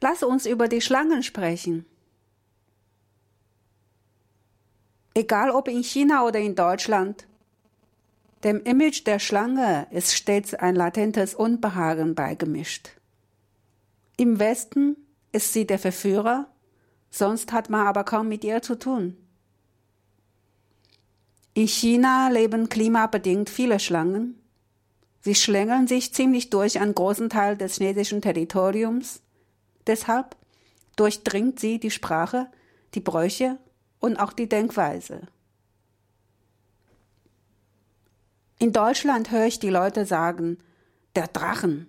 Lass uns über die Schlangen sprechen. Egal ob in China oder in Deutschland, dem Image der Schlange ist stets ein latentes Unbehagen beigemischt. Im Westen ist sie der Verführer, sonst hat man aber kaum mit ihr zu tun. In China leben klimabedingt viele Schlangen. Sie schlängeln sich ziemlich durch einen großen Teil des chinesischen Territoriums. Deshalb durchdringt sie die Sprache, die Bräuche und auch die Denkweise. In Deutschland höre ich die Leute sagen, der Drachen.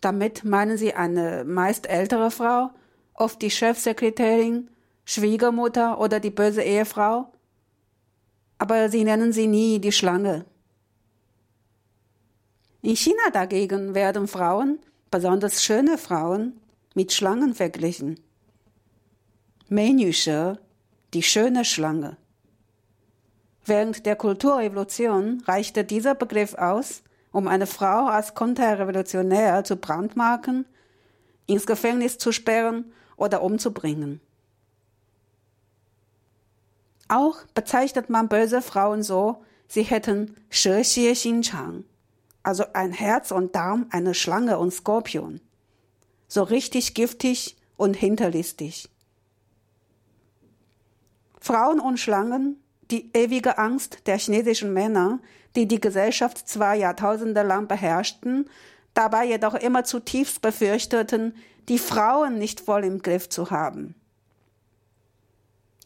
Damit meinen sie eine meist ältere Frau, oft die Chefsekretärin, Schwiegermutter oder die böse Ehefrau. Aber sie nennen sie nie die Schlange. In China dagegen werden Frauen, besonders schöne Frauen, mit Schlangen verglichen. Menüsche, die schöne Schlange. Während der Kulturrevolution reichte dieser Begriff aus, um eine Frau als Konterrevolutionär zu brandmarken, ins Gefängnis zu sperren oder umzubringen. Auch bezeichnet man böse Frauen so, sie hätten She Xie Xinchang, also ein Herz und Darm einer Schlange und Skorpion. So richtig giftig und hinterlistig. Frauen und Schlangen die ewige Angst der chinesischen Männer, die die Gesellschaft zwei Jahrtausende lang beherrschten, dabei jedoch immer zutiefst befürchteten, die Frauen nicht voll im Griff zu haben.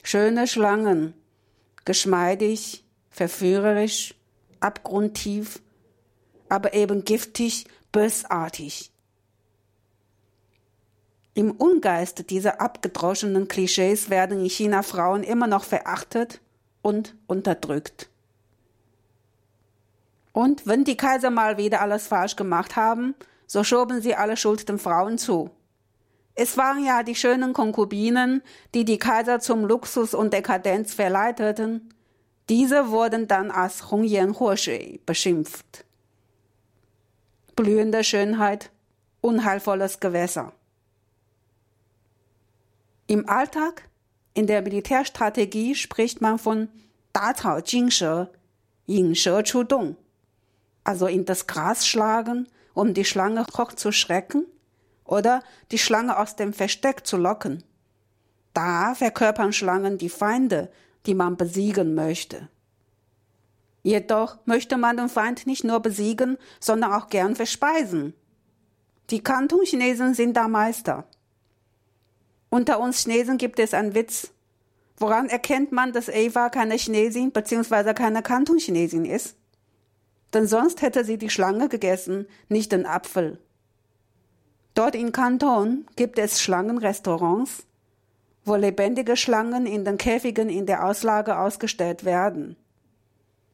Schöne Schlangen, geschmeidig, verführerisch, abgrundtief, aber eben giftig, bösartig. Im Ungeist dieser abgedroschenen Klischees werden in China Frauen immer noch verachtet und unterdrückt. Und wenn die Kaiser mal wieder alles falsch gemacht haben, so schoben sie alle Schuld den Frauen zu. Es waren ja die schönen Konkubinen, die die Kaiser zum Luxus und Dekadenz verleiteten. Diese wurden dann als Hongyan Huoshui beschimpft. Blühende Schönheit, unheilvolles Gewässer. Im Alltag in der Militärstrategie spricht man von Dazao Jingshe, Yingshe Chudong, also in das Gras schlagen, um die Schlange hoch zu schrecken oder die Schlange aus dem Versteck zu locken. Da verkörpern Schlangen die Feinde, die man besiegen möchte. Jedoch möchte man den Feind nicht nur besiegen, sondern auch gern verspeisen. Die Kanton-Chinesen sind da Meister. Unter uns Chinesen gibt es einen Witz. Woran erkennt man, dass Eva keine Chinesin bzw. keine Kanton-Chinesin ist? Denn sonst hätte sie die Schlange gegessen, nicht den Apfel. Dort in Kanton gibt es Schlangenrestaurants, wo lebendige Schlangen in den Käfigen in der Auslage ausgestellt werden.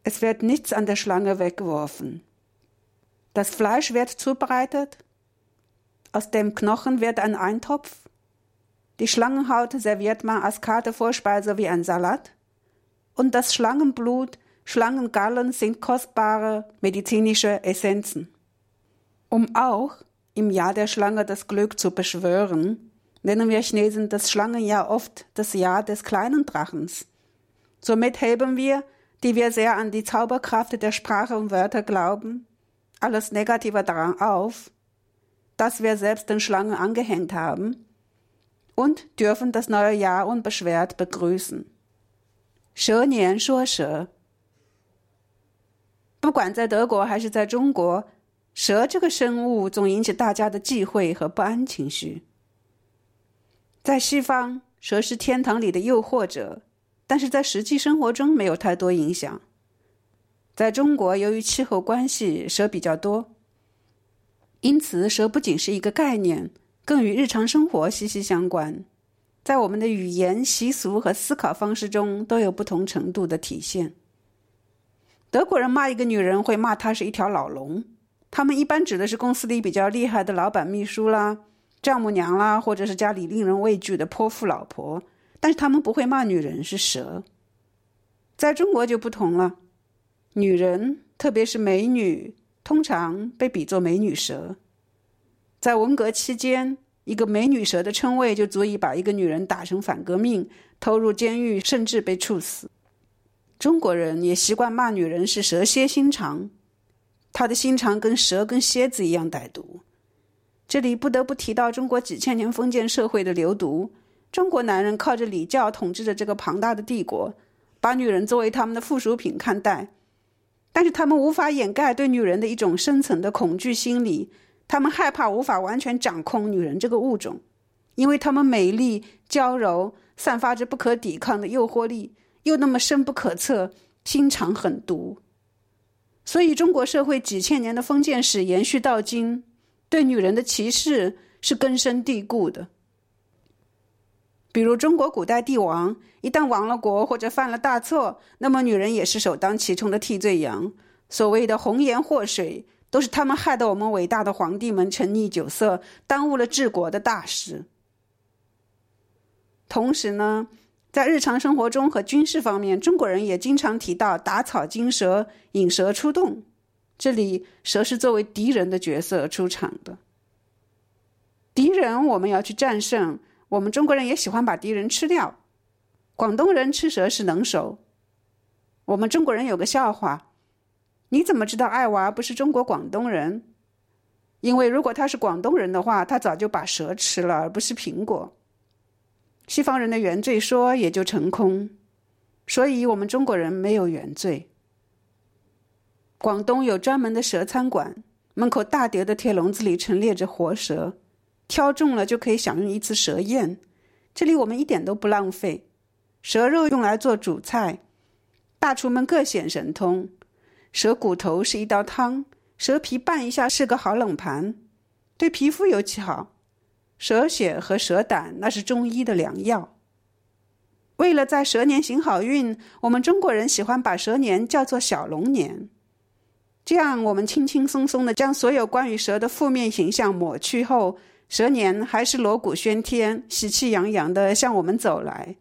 Es wird nichts an der Schlange weggeworfen. Das Fleisch wird zubereitet, aus dem Knochen wird ein Eintopf, die Schlangenhaut serviert man als kalte Vorspeise wie ein Salat. Und das Schlangenblut, Schlangengallen sind kostbare medizinische Essenzen. Um auch im Jahr der Schlange das Glück zu beschwören, nennen wir Chinesen das Schlangenjahr oft das Jahr des kleinen Drachens. Somit heben wir, die wir sehr an die Zauberkraft der Sprache und Wörter glauben, alles Negative daran auf, dass wir selbst den Schlangen angehängt haben und dürfen das neue Jahr unbeschwert begrüßen. 蛇年说蛇，不管在德国还是在中国，蛇这个生物总引起大家的忌讳和不安情绪。在西方，蛇是天堂里的诱惑者，但是在实际生活中没有太多影响。在中国，由于气候关系，蛇比较多，因此蛇不仅是一个概念。 更与日常生活息息相关，在我们的语言、习俗和思考方式中都有不同程度的体现。德国人骂一个女人会骂她是一条老龙，他们一般指的是公司里比较厉害的老板、秘书啦、丈母娘啦，或者是家里令人畏惧的泼妇老婆，但是他们不会骂女人是蛇。在中国就不同了，女人，特别是美女，通常被比作美女蛇。在文革期间，一个美女蛇的称谓就足以把一个女人打成反革命，投入监狱，甚至被处死。中国人也习惯骂女人是蛇蝎心肠，她的心肠跟蛇跟蝎子一样歹毒。这里不得不提到中国几千年封建社会的流毒。中国男人靠着礼教统治着这个庞大的帝国，把女人作为他们的附属品看待。但是他们无法掩盖对女人的一种深层的恐惧心理，他们害怕无法完全掌控女人这个物种，因为她们美丽娇柔，散发着不可抵抗的诱惑力，又那么深不可测，心肠狠毒。所以中国社会几千年的封建史延续到今，对女人的歧视是根深蒂固的。比如中国古代帝王一旦亡了国或者犯了大错，那么女人也是首当其冲的替罪羊。所谓的红颜祸水，都是他们害得我们伟大的皇帝们沉溺酒色，耽误了治国的大事。同时呢，在日常生活中和军事方面，中国人也经常提到打草惊蛇、引蛇出洞。这里蛇是作为敌人的角色出场的。敌人我们要去战胜。我们中国人也喜欢把敌人吃掉，广东人吃蛇是能手。我们中国人有个笑话，你怎么知道爱娃不是中国广东人？因为如果他是广东人的话，他早就把蛇吃了，而不是苹果。西方人的原罪说也就成空，所以我们中国人没有原罪。广东有专门的蛇餐馆，门口大叠的铁笼子里陈列着活蛇。挑中了就可以享用一次蛇宴，这里我们一点都不浪费。蛇肉用来做主菜，大厨们各显神通。蛇骨头是一道汤，蛇皮拌一下是个好冷盘，对皮肤尤其好。蛇血和蛇胆那是中医的良药。为了在蛇年行好运，我们中国人喜欢把蛇年叫做小龙年，这样我们轻轻松松的将所有关于蛇的负面形象抹去后。蛇年还是锣鼓喧天、喜气洋洋的向我们走来。